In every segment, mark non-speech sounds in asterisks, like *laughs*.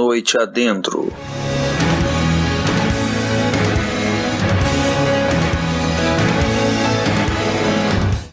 Noite adentro.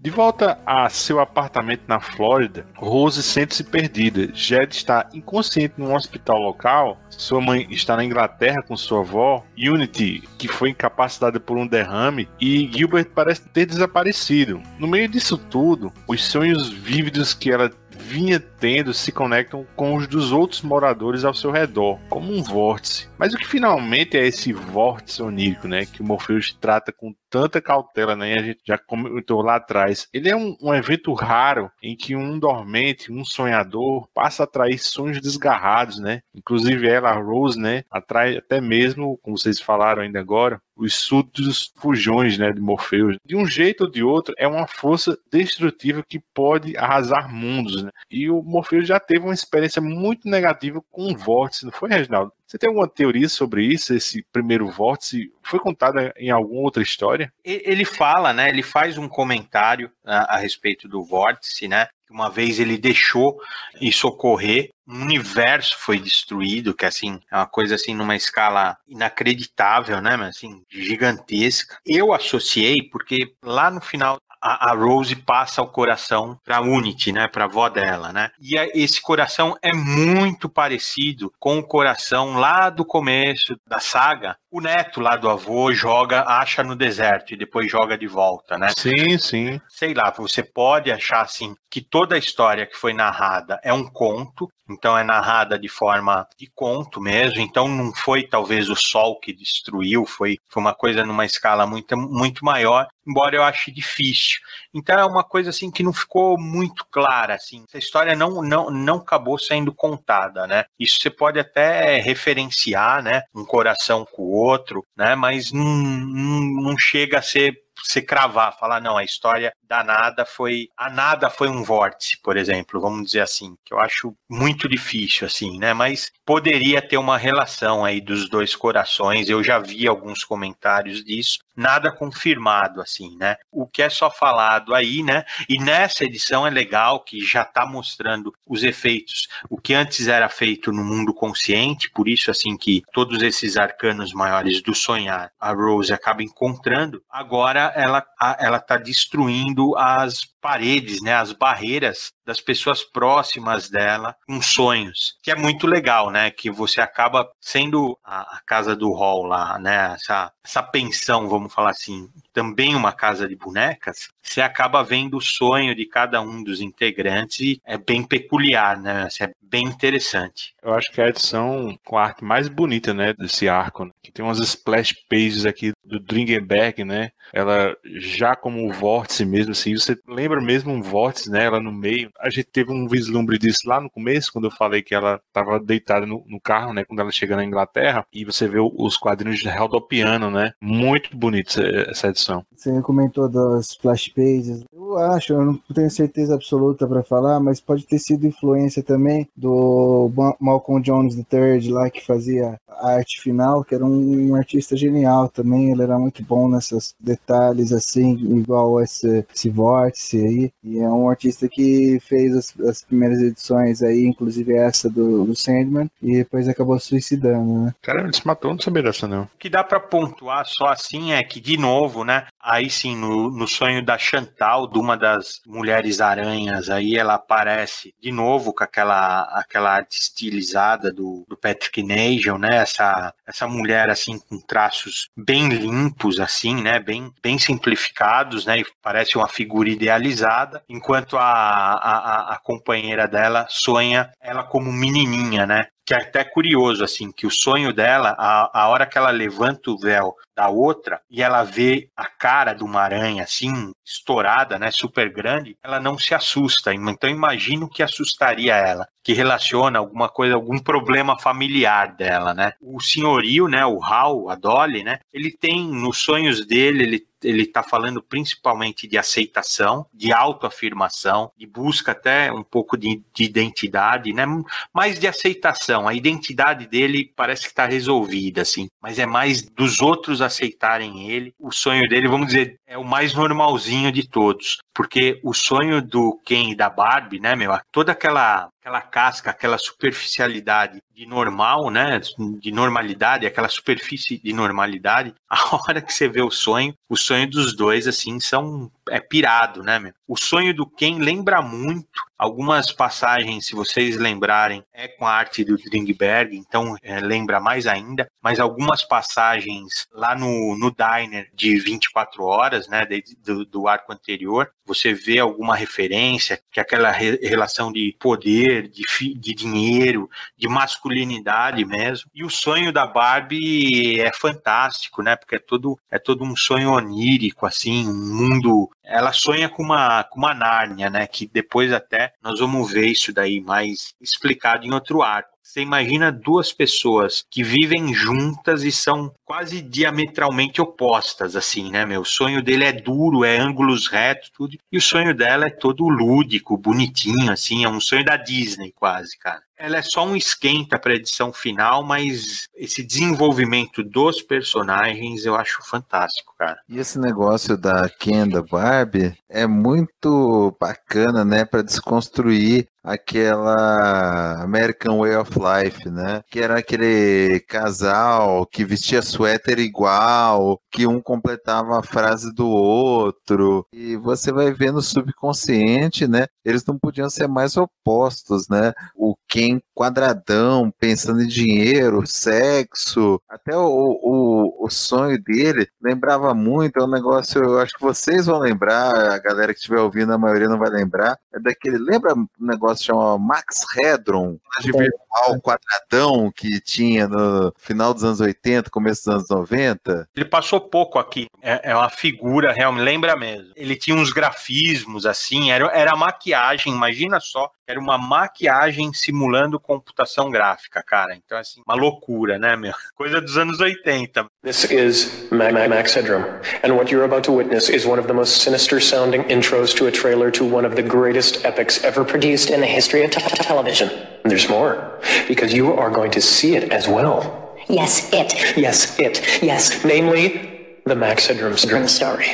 De volta a seu apartamento na Flórida, Rose sente-se perdida. Jed está inconsciente num hospital local. Sua mãe está na Inglaterra com sua avó. Unity, que foi incapacitada por um derrame. E Gilbert parece ter desaparecido. No meio disso tudo, os sonhos vívidos que ela vinha tendo se conectam com os dos outros moradores ao seu redor, como um vórtice. Mas o que finalmente é esse vórtice onírico, né? Que o Morpheus trata com tanta cautela, né? A gente já comentou lá atrás. Ele é um, um, evento raro em que um dormente, um sonhador, passa a atrair sonhos desgarrados, né? Inclusive ela, Rose, né? Atrai até mesmo, como vocês falaram ainda agora, os súditos fujões, né? De Morpheus. De um jeito ou de outro, é uma força destrutiva que pode arrasar mundos, né? E o Morpheus já teve uma experiência muito negativa com o vórtice, não foi, Reginaldo? Você tem alguma teoria sobre isso? Esse primeiro vórtice foi contado em alguma outra história? Ele fala, né? Ele faz um comentário a, a respeito do vórtice, né? Uma vez ele deixou isso ocorrer, um universo foi destruído, que assim, é uma coisa assim numa escala inacreditável, né, mas assim, gigantesca. Eu associei porque lá no final a, Rose passa o coração para Unity, né, para avó dela, né? E esse coração é muito parecido com o coração lá do começo da saga. O neto lá do avô joga, acha no deserto e depois joga de volta, né? Sim, sim. Sei lá, você pode achar assim que toda a história que foi narrada é um conto, então é narrada de forma de conto mesmo, então não foi talvez o sol que destruiu, foi, foi uma coisa numa escala muito, muito maior, embora eu ache difícil. Então é uma coisa assim que não ficou muito clara, assim, essa história não, não, não acabou sendo contada, né? Isso você pode até referenciar, né, um coração com o outro, né, mas não, não, não chega a ser você cravar, falar, não, a história da nada foi. A nada foi um vórtice, por exemplo, vamos dizer assim, que eu acho muito difícil, assim, né? Mas poderia ter uma relação aí dos dois corações. Eu já vi alguns comentários disso, nada confirmado, assim, né? O que é só falado aí, né? E nessa edição é legal que já está mostrando os efeitos, o que antes era feito no mundo consciente, por isso, assim, que todos esses arcanos maiores do sonhar a Rose acaba encontrando, agora ela ela está destruindo as paredes, né, as barreiras das pessoas próximas dela com sonhos, que é muito legal, né, que você acaba sendo a, casa do hall lá, né, essa, essa pensão, vamos falar assim, também uma casa de bonecas, você acaba vendo o sonho de cada um dos integrantes e é bem peculiar, né, é bem interessante. Eu acho que é a edição com a arte mais bonita, né, desse arco, né? que tem umas splash pages aqui do Dringenberg, né, ela já como o vórtice mesmo, assim, você lembra mesmo um vórtice, né, ela no meio. A gente teve um vislumbre disso lá no começo, quando eu falei que ela estava deitada no, no, carro, né, quando ela chega na Inglaterra, e você vê os quadrinhos de Rodopiano, né, muito bonito essa edição. So. Você comentou das splash pages, eu acho, eu não tenho certeza absoluta para falar, mas pode ter sido influência também do Malcolm Jones III lá, que fazia a arte final, que era um, artista genial também, ele era muito bom nesses detalhes assim, igual esse, esse vórtice aí, e é um artista que fez as, as primeiras edições aí, inclusive essa do, do Sandman, e depois acabou suicidando, né? Cara, ele se matou, não sabia dessa não. O que dá para pontuar só assim é que, de novo, né, aí sim, no, no sonho da Chantal, de uma das mulheres aranhas, aí ela aparece de novo com aquela, aquela arte estilizada do, do Patrick Nagel, né, essa, essa mulher assim com traços bem limpos assim, né, bem, bem simplificados, né, e parece uma figura idealizada, enquanto a, a, a companheira dela sonha ela como menininha, né, que é até curioso, assim, que o sonho dela, a, a hora que ela levanta o véu da outra e ela vê a cara de uma aranha, assim, estourada, né, super grande, ela não se assusta. Então, imagino que assustaria ela, que relaciona alguma coisa, algum problema familiar dela, né. O senhorio, né, o Hal, a Dolly, né, ele tem, nos sonhos dele, ele ele está falando principalmente de aceitação, de autoafirmação, de busca até um pouco de, de identidade, né? Mais de aceitação. A identidade dele parece que está resolvida, assim, mas é mais dos outros aceitarem ele. O sonho dele, vamos dizer, é o mais normalzinho de todos, porque o sonho do Ken e da Barbie, né, meu, toda aquela aquela casca, aquela superficialidade de normal, né? De normalidade, aquela superfície de normalidade. *laughs* A hora que você vê o sonho, o sonho dos dois, assim, são. É pirado, né, meu? O sonho do Ken lembra muito algumas passagens, se vocês lembrarem, é com a arte do Dringberg, então é, lembra mais ainda, mas algumas passagens lá no, no Diner de 24 horas, né, de, do, do arco anterior, você vê alguma referência, que é aquela re, relação de poder, de, de dinheiro, de masculinidade mesmo. E o sonho da Barbie é fantástico, né? Porque é todo, é todo um sonho onírico, assim, um mundo. Ela sonha com uma, com uma Nárnia, né? Que depois até nós vamos ver isso daí mais explicado em outro arco. Você imagina duas pessoas que vivem juntas e são quase diametralmente opostas, assim, né, meu? O sonho dele é duro, é ângulos retos, tudo. E o sonho dela é todo lúdico, bonitinho, assim, é um sonho da Disney, quase, cara ela é só um esquenta para a edição final, mas esse desenvolvimento dos personagens eu acho fantástico, cara. E esse negócio da Ken da Barbie é muito bacana, né, para desconstruir aquela American Way of Life, né? Que era aquele casal que vestia suéter igual, que um completava a frase do outro. E você vai ver no subconsciente, né? Eles não podiam ser mais opostos, né? O Ken quadradão, pensando em dinheiro, sexo, até o, o, o sonho dele lembrava muito, é um negócio, eu acho que vocês vão lembrar, a galera que estiver ouvindo, a maioria não vai lembrar, é daquele, lembra um negócio chamado Max Hedron, de virtual quadradão que tinha no final dos anos 80, começo dos anos 90? Ele passou pouco aqui, é, é uma figura, realmente, lembra mesmo. Ele tinha uns grafismos, assim, era, era maquiagem, imagina só, era uma maquiagem simulando computação gráfica, cara. Então, assim, uma loucura, né, meu? *laughs* Coisa dos anos 80. This is Max Headroom, and what you're about to witness is one of the most sinister sounding intros to a trailer to one of the greatest epics ever produced in the history of television. And there's more, because you are going to see it as well. Yes, it. Yes, it. Yes, namely, the Max Headroom story.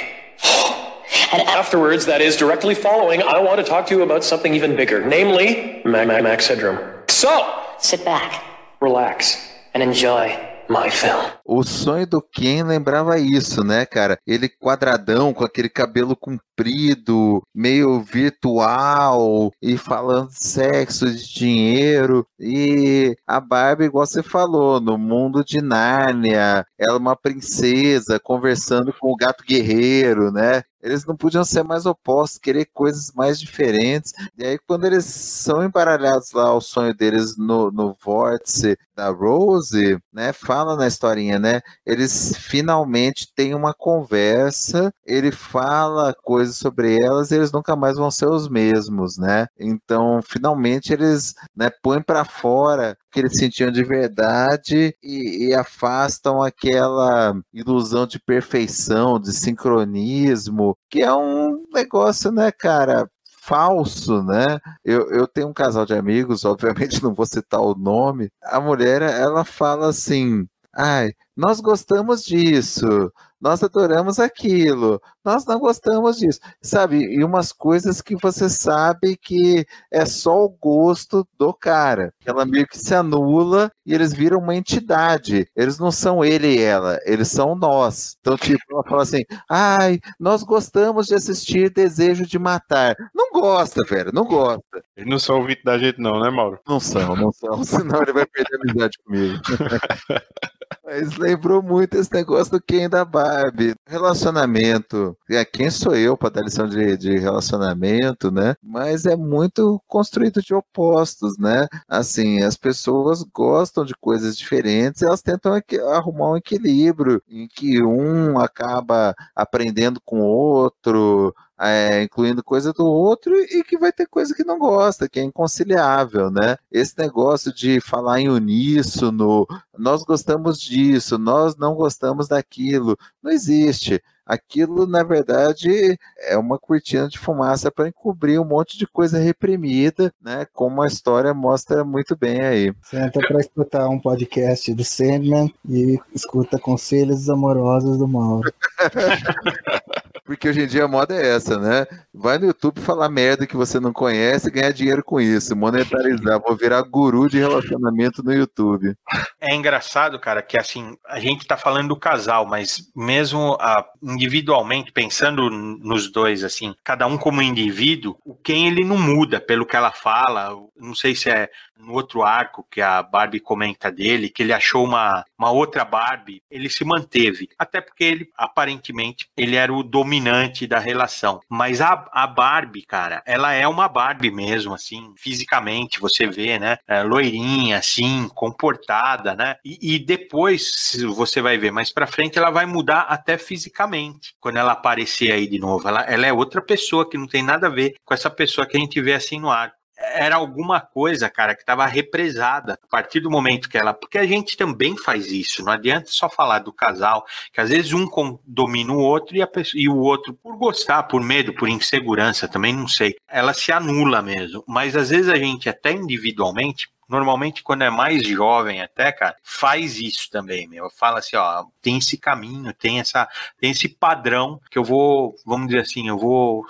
*gasps* And afterwards, that is directly following, I want to talk to you about something even bigger, namely Max Headroom. So, sit back, relax, and enjoy. O sonho do Ken lembrava isso, né, cara? Ele quadradão, com aquele cabelo comprido, meio virtual, e falando de sexo, de dinheiro. E a Barbie, igual você falou, no mundo de Nárnia, ela é uma princesa conversando com o gato guerreiro, né? Eles não podiam ser mais opostos, querer coisas mais diferentes. E aí, quando eles são embaralhados lá, o sonho deles no, no vórtice da Rose, né? Fala na historinha né? Eles finalmente têm uma conversa, ele fala coisas sobre elas e eles nunca mais vão ser os mesmos, né? Então, finalmente eles né, põem para fora que eles sentiam de verdade e, e afastam aquela ilusão de perfeição, de sincronismo, que é um negócio, né, cara, falso, né? Eu, eu tenho um casal de amigos, obviamente *laughs* não vou citar o nome. A mulher, ela fala assim: ai, nós gostamos disso, nós adoramos aquilo, nós não gostamos disso, sabe? E umas coisas que você sabe que é só o gosto do cara. Ela meio que se anula e eles viram uma entidade. Eles não são ele e ela, eles são nós. Então, tipo, ela fala assim: ai, nós gostamos de assistir Desejo de Matar. Não gosta, velho, não gosta. Eles não são ouvintes da gente, não, né, Mauro? Não são, não são, *laughs* senão ele vai perder a amizade comigo. *laughs* Mas lembrou muito esse negócio do Ken da Barbie. Relacionamento. Quem sou eu para dar lição de, de relacionamento, né? Mas é muito construído de opostos, né? Assim, as pessoas gostam de coisas diferentes, elas tentam arrumar um equilíbrio em que um acaba aprendendo com o outro, é, incluindo coisa do outro e que vai ter coisa que não gosta, que é inconciliável, né? Esse negócio de falar em uníssono, nós gostamos disso, nós não gostamos daquilo, não existe. Aquilo, na verdade, é uma cortina de fumaça para encobrir um monte de coisa reprimida, né? Como a história mostra muito bem aí. Senta para escutar um podcast do Sandman e escuta conselhos amorosos do Mauro. *laughs* Porque hoje em dia a moda é essa, né? vai no YouTube falar merda que você não conhece e ganhar dinheiro com isso, monetarizar. Vou virar guru de relacionamento no YouTube. É engraçado, cara, que assim, a gente tá falando do casal, mas mesmo ah, individualmente, pensando nos dois, assim, cada um como indivíduo, o quem ele não muda pelo que ela fala. Não sei se é no outro arco que a Barbie comenta dele, que ele achou uma, uma outra Barbie, ele se manteve. Até porque ele, aparentemente, ele era o dominante da relação. Mas a, a Barbie, cara, ela é uma Barbie mesmo, assim, fisicamente, você vê, né? É, loirinha, assim, comportada, né? E, e depois, você vai ver mais pra frente, ela vai mudar até fisicamente. Quando ela aparecer aí de novo. Ela, ela é outra pessoa que não tem nada a ver com essa pessoa que a gente vê assim no arco era alguma coisa, cara, que estava represada a partir do momento que ela. Porque a gente também faz isso, não adianta só falar do casal, que às vezes um domina o outro e, pessoa, e o outro, por gostar, por medo, por insegurança, também não sei, ela se anula mesmo. Mas às vezes a gente, até individualmente, normalmente quando é mais jovem até, cara, faz isso também, meu. Fala assim, ó, tem esse caminho, tem essa, tem esse padrão que eu vou, vamos dizer assim, eu vou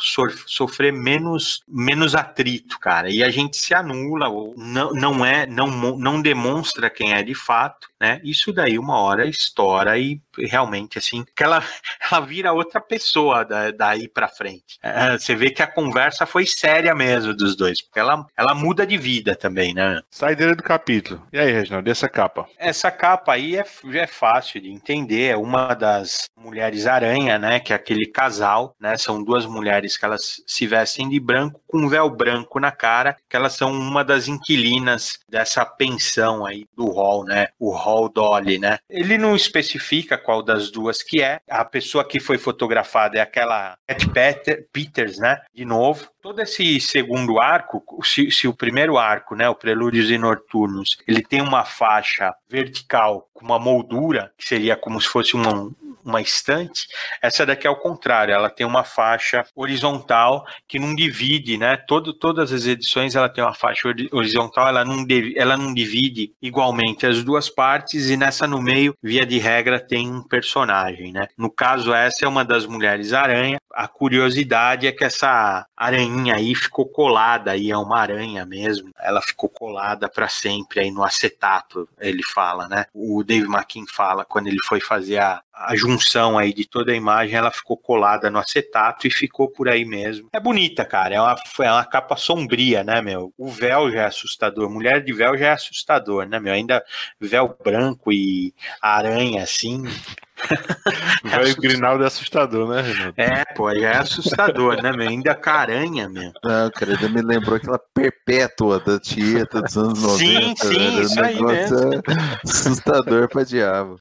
sofrer menos, menos atrito, cara. E a gente se anula, ou não, não é, não, não demonstra quem é de fato, né? Isso daí uma hora estoura e realmente assim, que ela, *laughs* ela vira outra pessoa da, daí para frente. É, você vê que a conversa foi séria mesmo dos dois, porque ela, ela muda de vida também, né? Saideira do capítulo. E aí, Reginaldo, essa capa? Essa capa aí é, é fácil de entender. É uma das mulheres aranha, né? Que é aquele casal, né? São duas mulheres que elas se vestem de branco com um véu branco na cara, que elas são uma das inquilinas dessa pensão aí do hall, né? O hall Dolly, né? Ele não especifica qual das duas que é. A pessoa que foi fotografada é aquela Cat Peters, né? De novo todo esse segundo arco, se, se, o primeiro arco, né, o Prelúdios e Noturnos, ele tem uma faixa vertical com uma moldura, que seria como se fosse um, uma estante, essa daqui é o contrário, ela tem uma faixa horizontal que não divide, né? Todo, todas as edições ela tem uma faixa horizontal, ela não, ela não divide igualmente as duas partes e nessa no meio, via de regra, tem um personagem, né? No caso, essa é uma das mulheres aranha. A curiosidade é que essa aranha aí ficou colada aí, é uma aranha mesmo. Ela ficou colada para sempre aí no acetato, ele fala, né? O Dave McKean fala quando ele foi fazer a, a junção aí de toda a imagem, ela ficou colada no acetato e ficou por aí mesmo. É bonita, cara. É uma, é uma capa sombria, né, meu? O véu já é assustador. Mulher de véu já é assustador, né, meu? Ainda véu branco e aranha assim. *laughs* Véu Grinaldo é assustador, né, Renato? É, pô, já é assustador, né, meu? Ainda caranha, meu. Não, cara, ainda me lembrou aquela perpétua da Tieta dos anos 90. Sim, sim, isso aí mesmo. Assustador pra diabo.